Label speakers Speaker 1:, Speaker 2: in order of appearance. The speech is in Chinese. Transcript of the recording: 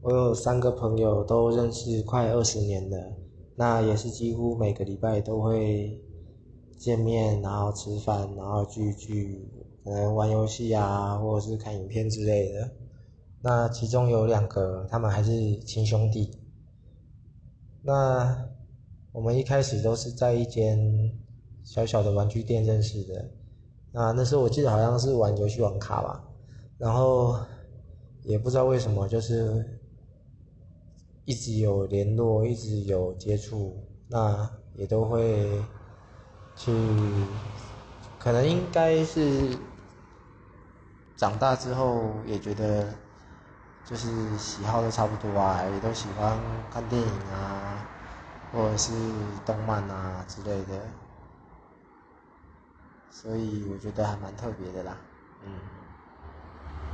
Speaker 1: 我有三个朋友都认识快二十年了，那也是几乎每个礼拜都会见面，然后吃饭，然后聚聚，可能玩游戏啊，或者是看影片之类的。那其中有两个，他们还是亲兄弟。那我们一开始都是在一间小小的玩具店认识的。那那时候我记得好像是玩游戏网卡吧，然后也不知道为什么，就是一直有联络，一直有接触，那也都会去，可能应该是长大之后也觉得。就是喜好都差不多啊，也都喜欢看电影啊，或者是动漫啊之类的，所以我觉得还蛮特别的啦，嗯。